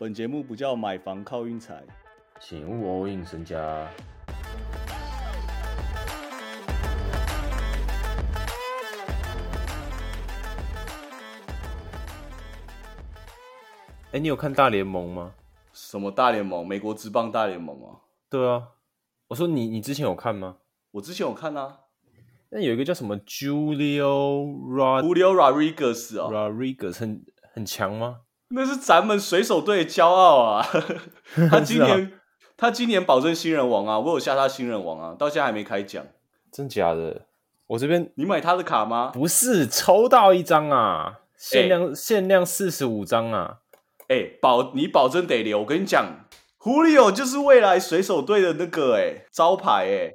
本节目不叫买房靠运财，请勿 all in 身家。哎，你有看大联盟吗？什么大联盟？美国职棒大联盟啊？对啊，我说你，你之前有看吗？我之前有看啊。那有一个叫什么 Julio Rod Julio Rodriguez 啊，Rodriguez 很很强吗？那是咱们水手队的骄傲啊！他今 年他今年保证新人王啊！我有下他新人王啊，到现在还没开奖，真假的？我这边你买他的卡吗？不是，抽到一张啊，限量限量四十五张啊！哎，保你保证得留。我跟你讲，Julio 就是未来水手队的那个哎招牌哎。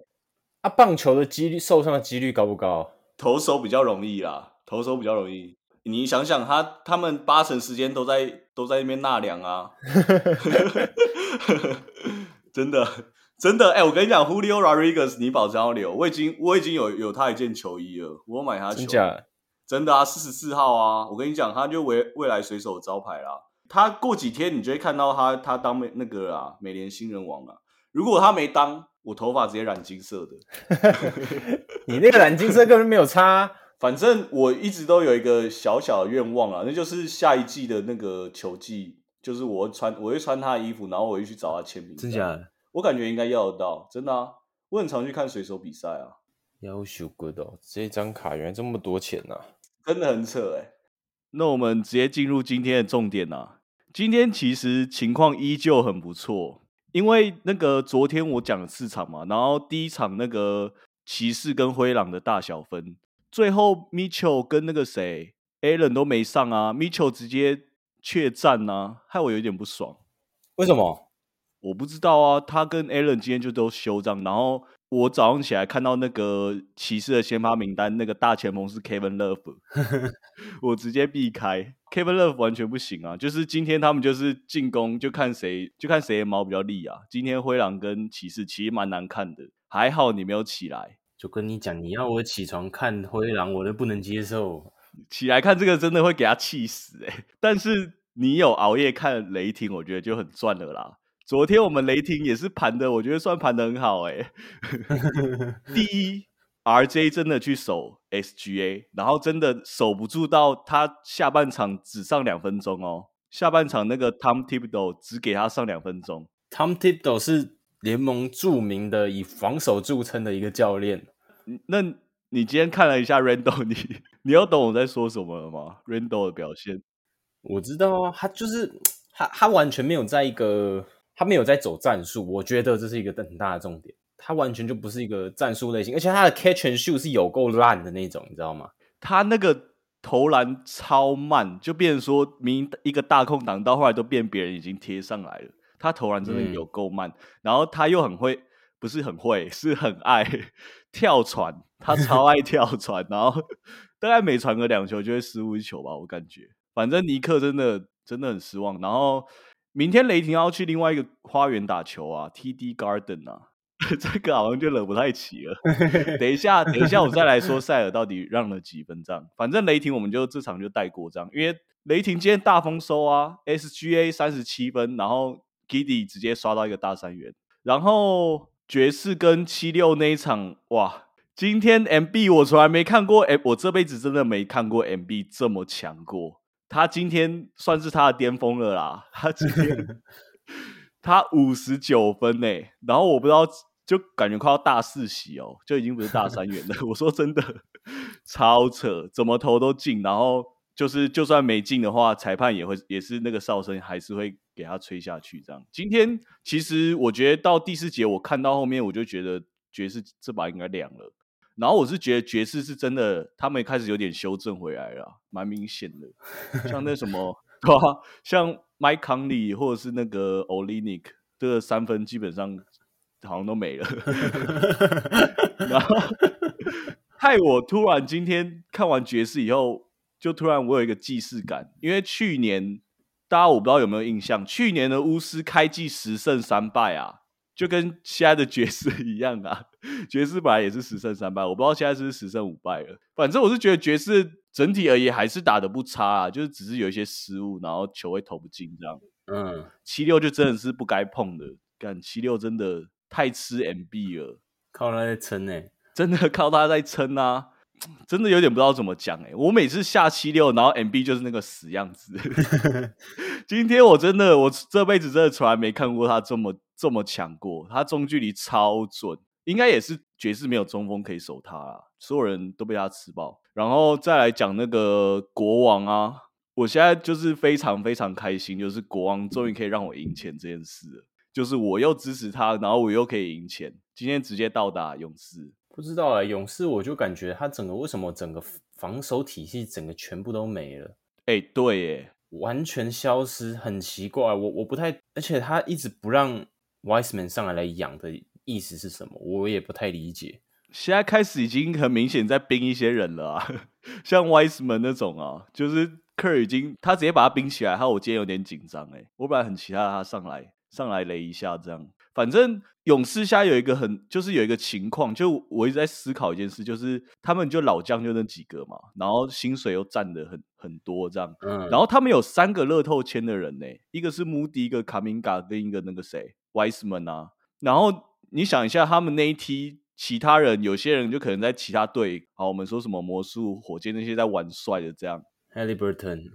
啊，棒球的几率受伤的几率高不高？投手比较容易啦，投手比较容易。你想想，他他们八成时间都在都在那边纳凉啊，真的真的。哎，我跟你讲，Julio Rodriguez，你保证要留。我已经我已经有有他一件球衣了，我买他。真假？真的啊，四十四号啊。我跟你讲，他就未未来水手招牌啦。他过几天你就会看到他他当美那个啊美联新人王啊。如果他没当。我头发直接染金色的，你那个染金色根本没有差。反正我一直都有一个小小的愿望啊，那就是下一季的那个球季，就是我穿我会穿他的衣服，然后我会去找他签名。真假？我感觉应该要得到，真的啊！我很常去看水手比赛啊。要求 good 哦，这张卡原来这么多钱呐，真的很扯哎。那我们直接进入今天的重点啊。今天其实情况依旧很不错。因为那个昨天我讲了四场嘛，然后第一场那个骑士跟灰狼的大小分，最后 Mitchell 跟那个谁 Allen 都没上啊，Mitchell 直接怯战啊，害我有点不爽。为什么？我不知道啊，他跟 Allen 今天就都休战，然后。我早上起来看到那个骑士的先发名单，那个大前锋是 Kevin Love，我直接避开 Kevin Love 完全不行啊！就是今天他们就是进攻，就看谁就看谁的毛比较利啊！今天灰狼跟骑士其实蛮难看的，还好你没有起来。就跟你讲，你要我起床看灰狼，我都不能接受。起来看这个真的会给他气死哎！但是你有熬夜看雷霆，我觉得就很赚了啦。昨天我们雷霆也是盘的，我觉得算盘的很好哎。第一，RJ 真的去守 SGA，然后真的守不住，到他下半场只上两分钟哦。下半场那个 Tom Thibodeau 只给他上两分钟。Tom Thibodeau 是联盟著名的以防守著称的一个教练。那你今天看了一下 Randall，你你要懂我在说什么了吗？Randall 的表现，我知道啊，他就是他，他完全没有在一个。他没有在走战术，我觉得这是一个很大的重点。他完全就不是一个战术类型，而且他的 catch and shoot 是有够烂的那种，你知道吗？他那个投篮超慢，就变成说明一个大空档，到后来都变别人已经贴上来了。他投篮真的有够慢，然后他又很会，不是很会，是很爱 跳船，他超爱跳船，然后大概每传个两球就会失误一球吧，我感觉。反正尼克真的真的很失望，然后。明天雷霆要去另外一个花园打球啊，TD Garden 啊，这个好像就惹不太起了。等一下，等一下，我再来说塞尔到底让了几分仗。反正雷霆我们就这场就带过仗，因为雷霆今天大丰收啊，SGA 三十七分，然后 Giddy 直接刷到一个大三元，然后爵士跟七六那一场，哇，今天 MB 我从来没看过，哎，我这辈子真的没看过 MB 这么强过。他今天算是他的巅峰了啦！他今天 他五十九分呢，然后我不知道，就感觉快要大四喜哦，就已经不是大三元了。我说真的，超扯，怎么投都进，然后就是就算没进的话，裁判也会也是那个哨声还是会给他吹下去。这样，今天其实我觉得到第四节，我看到后面我就觉得爵士这把应该凉了。然后我是觉得爵士是真的，他们开始有点修正回来了，蛮明显的。像那什么，对吧？像 Mike Conley 或者是那个 Olinik 这个三分基本上好像都没了。然后 害我突然今天看完爵士以后，就突然我有一个既视感，因为去年大家我不知道有没有印象，去年的巫师开季十胜三败啊。就跟现在的爵士一样啊，爵士本来也是十胜三败，我不知道现在是十胜五败了。反正我是觉得爵士整体而言还是打的不差啊，就是只是有一些失误，然后球会投不进这样。嗯，七六就真的是不该碰的，干七六真的太吃 MB 了，靠他在撑呢。真的靠他在撑啊，真的有点不知道怎么讲哎、我每次下七六，然后 MB 就是那个死样子。今天我真的，我这辈子真的从来没看过他这么这么强过，他中距离超准，应该也是爵士没有中锋可以守他啦，所有人都被他吃爆。然后再来讲那个国王啊，我现在就是非常非常开心，就是国王终于可以让我赢钱这件事了，就是我又支持他，然后我又可以赢钱，今天直接到达勇士。不知道哎、勇士我就感觉他整个为什么整个防守体系整个全部都没了，哎、对耶，完全消失，很奇怪。我我不太，而且他一直不让 Wiseman 上来来养的意思是什么？我也不太理解。现在开始已经很明显在冰一些人了啊，像 Wiseman 那种啊，就是 Kerr 已经他直接把他冰起来，还有我今天有点紧张哎，我本来很期待他上来上来雷一下这样。反正勇士现在有一个很就是有一个情况，就我一直在思考一件事，就是他们就老将就那几个嘛，然后薪水又占的很很多这样，嗯，然后他们有三个乐透签的人呢，一个是穆迪，一个卡明嘎，跟一个那个谁 Wiseman 啊。然后你想一下，他们那一梯其他人，有些人就可能在其他队，好，我们说什么魔术、火箭那些在玩帅的这样，Halliburton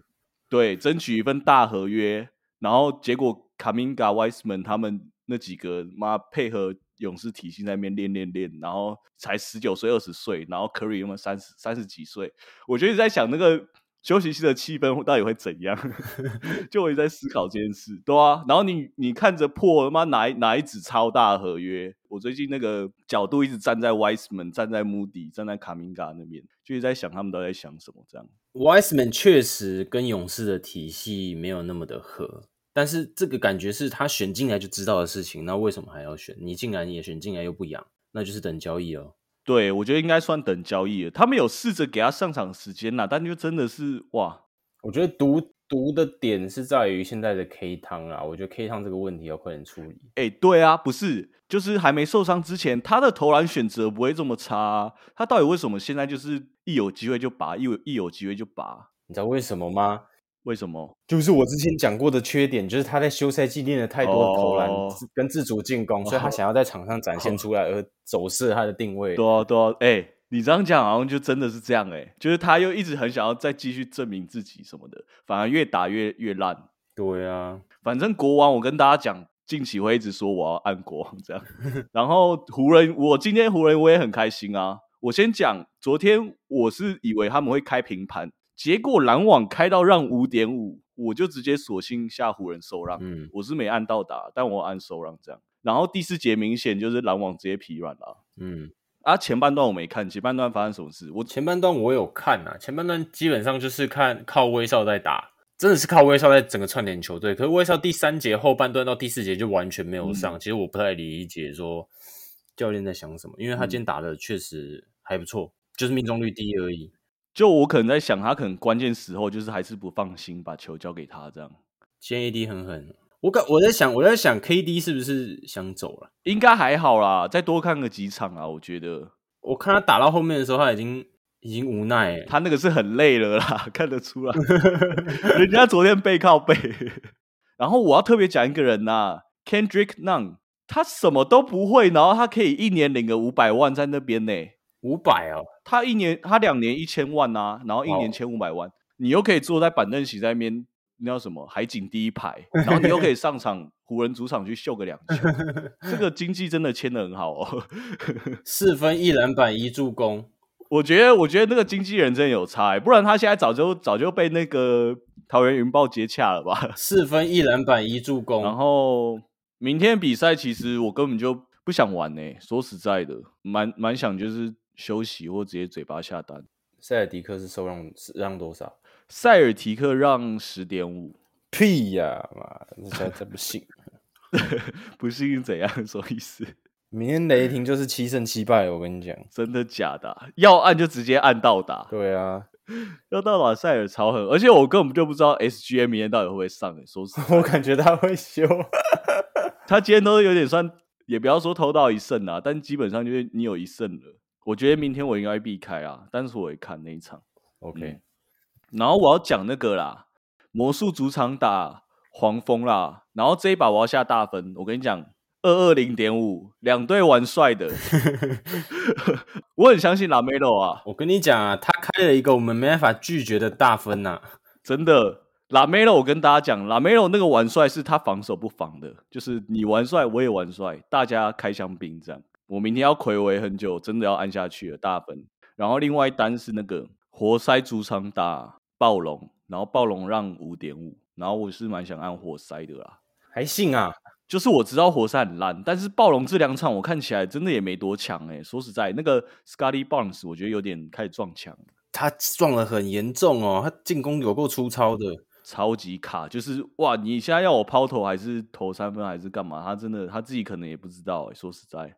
对，争取一份大合约。然后结果卡明嘎、Wiseman 他们那几个妈配合勇士体系在那边练练练，然后才十九岁、二十岁，然后 Curry 他们三十三十几岁，我就一直在想那个休息室的气氛到底会怎样，就我一直在思考这件事，对啊。然后你你看着破他妈哪一哪一纸超大合约，我最近那个角度一直站在 Wiseman、站在 Moody、站在卡明嘎那边，就一直在想他们都在想什么这样。Wiseman 确实跟勇士的体系没有那么的合，但是这个感觉是他选进来就知道的事情，那为什么还要选？你竟然也选进来又不养，那就是等交易哦。对，我觉得应该算等交易了。他们有试着给他上场时间啦，但就真的是哇，我觉得毒毒的点是在于现在的 K 汤啊，我觉得 K 汤这个问题要快点处理。哎、对啊，不是，就是还没受伤之前，他的投篮选择不会这么差、啊。他到底为什么现在就是一有机会就拔，一有一有机会就拔？你知道为什么吗？为什么？就是我之前讲过的缺点，就是他在休赛季练了太多的投篮跟自主进攻，所以他想要在场上展现出来，而走失了他的定位。对啊，对啊，哎、你这样讲好像就真的是这样哎、就是他又一直很想要再继续证明自己什么的，反而越打越越烂。对啊，反正国王，我跟大家讲，近期会一直说我要按国王这样。然后湖人，我今天湖人我也很开心啊。我先讲，昨天我是以为他们会开平盘，结果篮网开到让五点五，我就直接索性下湖人受让。嗯我是没按到打，但我按受让这样。然后第四节明显就是篮网直接疲软了嗯，啊。前半段我没看，前半段发生什么事？我前半段我有看啊，前半段基本上就是看靠威少在打，真的是靠威少在整个串联球队。可是威少第三节后半段到第四节就完全没有上，嗯其实我不太理解说教练在想什么，因为他嗯今天打的确实还不错，就是命中率低而已。就我可能在想，他可能关键时候就是还是不放心把球交给他这样。今天 AD 很狠，我感我在想我在想 KD 是不是想走了？应该还好啦，再多看个几场啊，我觉得我看他打到后面的时候，他已经已经无奈欸，他那个是很累了啦，看得出来，人家昨天背靠背。然后我要特别讲一个人呐、Kendrick Nunn，他什么都不会，然后他可以一年领个五百万在那边呢。五百哦，他一年他两年一千万啊，然后一年哦千五百万，你又可以坐在板凳席在那边，那叫什么海景第一排，然后你又可以上场湖人主场去秀个两球，这个经济真的签的很好哦。四分一篮板一助攻，我觉得，我觉得那个经纪人真的有差、欸，不然他现在早就早就被那个桃园云豹接洽了吧。四分一篮板一助攻，然后明天比赛，其实我根本就不想玩呢、说实在的，蛮蛮想就是休息或直接嘴巴下单。塞尔迪克是收让是让多少？塞尔提克让十点五，屁呀、妈，那才这不信。不信是怎样？什么意思？明天雷霆就是七胜七败，我跟你讲。真的假的啊、要按就直接按到打，对啊，要到打塞尔超狠，而且我根本就不知道 SGA 明天到底会不会上、欸。说实话我感觉他会修。他今天都有点算，也不要说偷到一胜啊，但基本上就是你有一胜了。我觉得明天我应该会避开啊，但是我也看那一场。OK，、嗯然后我要讲那个啦，魔术主场打黄蜂啦。然后这一把我要下大分，我跟你讲，二二零点五，两队玩帅的，我很相信拉梅洛啊。我跟你讲啊，他开了一个我们没办法拒绝的大分呐、真的，拉梅洛，我跟大家讲，拉梅洛那个玩帅是他防守不防的，就是你玩帅，我也玩帅，大家开香槟这样。我明天要暌违很久，真的要按下去了大分。然后另外一单是那个活塞主场打暴龙，然后暴龙让五点五，然后我是蛮想按活塞的啦。还信啊？就是我知道活塞很烂，但是暴龙这两场我看起来真的也没多强诶、说实在，那个 Scotty Barnes 我觉得有点开始撞墙。他撞的很严重哦，他进攻有够粗糙的。超级卡，就是哇！你现在要我抛投还是投三分还是干嘛？他真的他自己可能也不知道哎、说实在，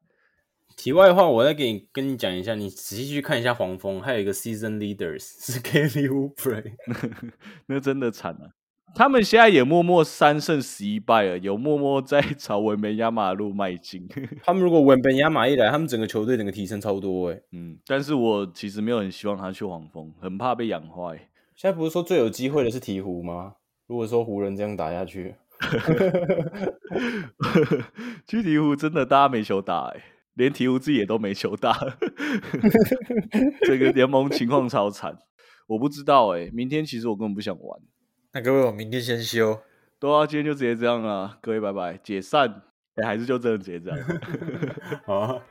题外话，我再给你跟你讲一下，你仔细去看一下黄蜂，还有一个 season leaders 是 Kelly Oubre，那真的惨了、他们现在也默默三胜十一败了，有默默在朝文本亚马路迈进。他们如果文本亚马一来，他们整个球队整个提升超多哎。嗯，但是我其实没有很希望他去黄蜂，很怕被养坏。现在不是说最有机会的是鹈鹕吗？如果说湖人这样打下去，去鹈鹕真的大家没球打哎、连鹈鹕自己也都没球打，这个联盟情况超惨。我不知道哎、明天其实我根本不想玩。那各位，我明天先休。对啊，今天就直接这样了，各位拜拜，解散。哎、还是就真的直接这样。好啊，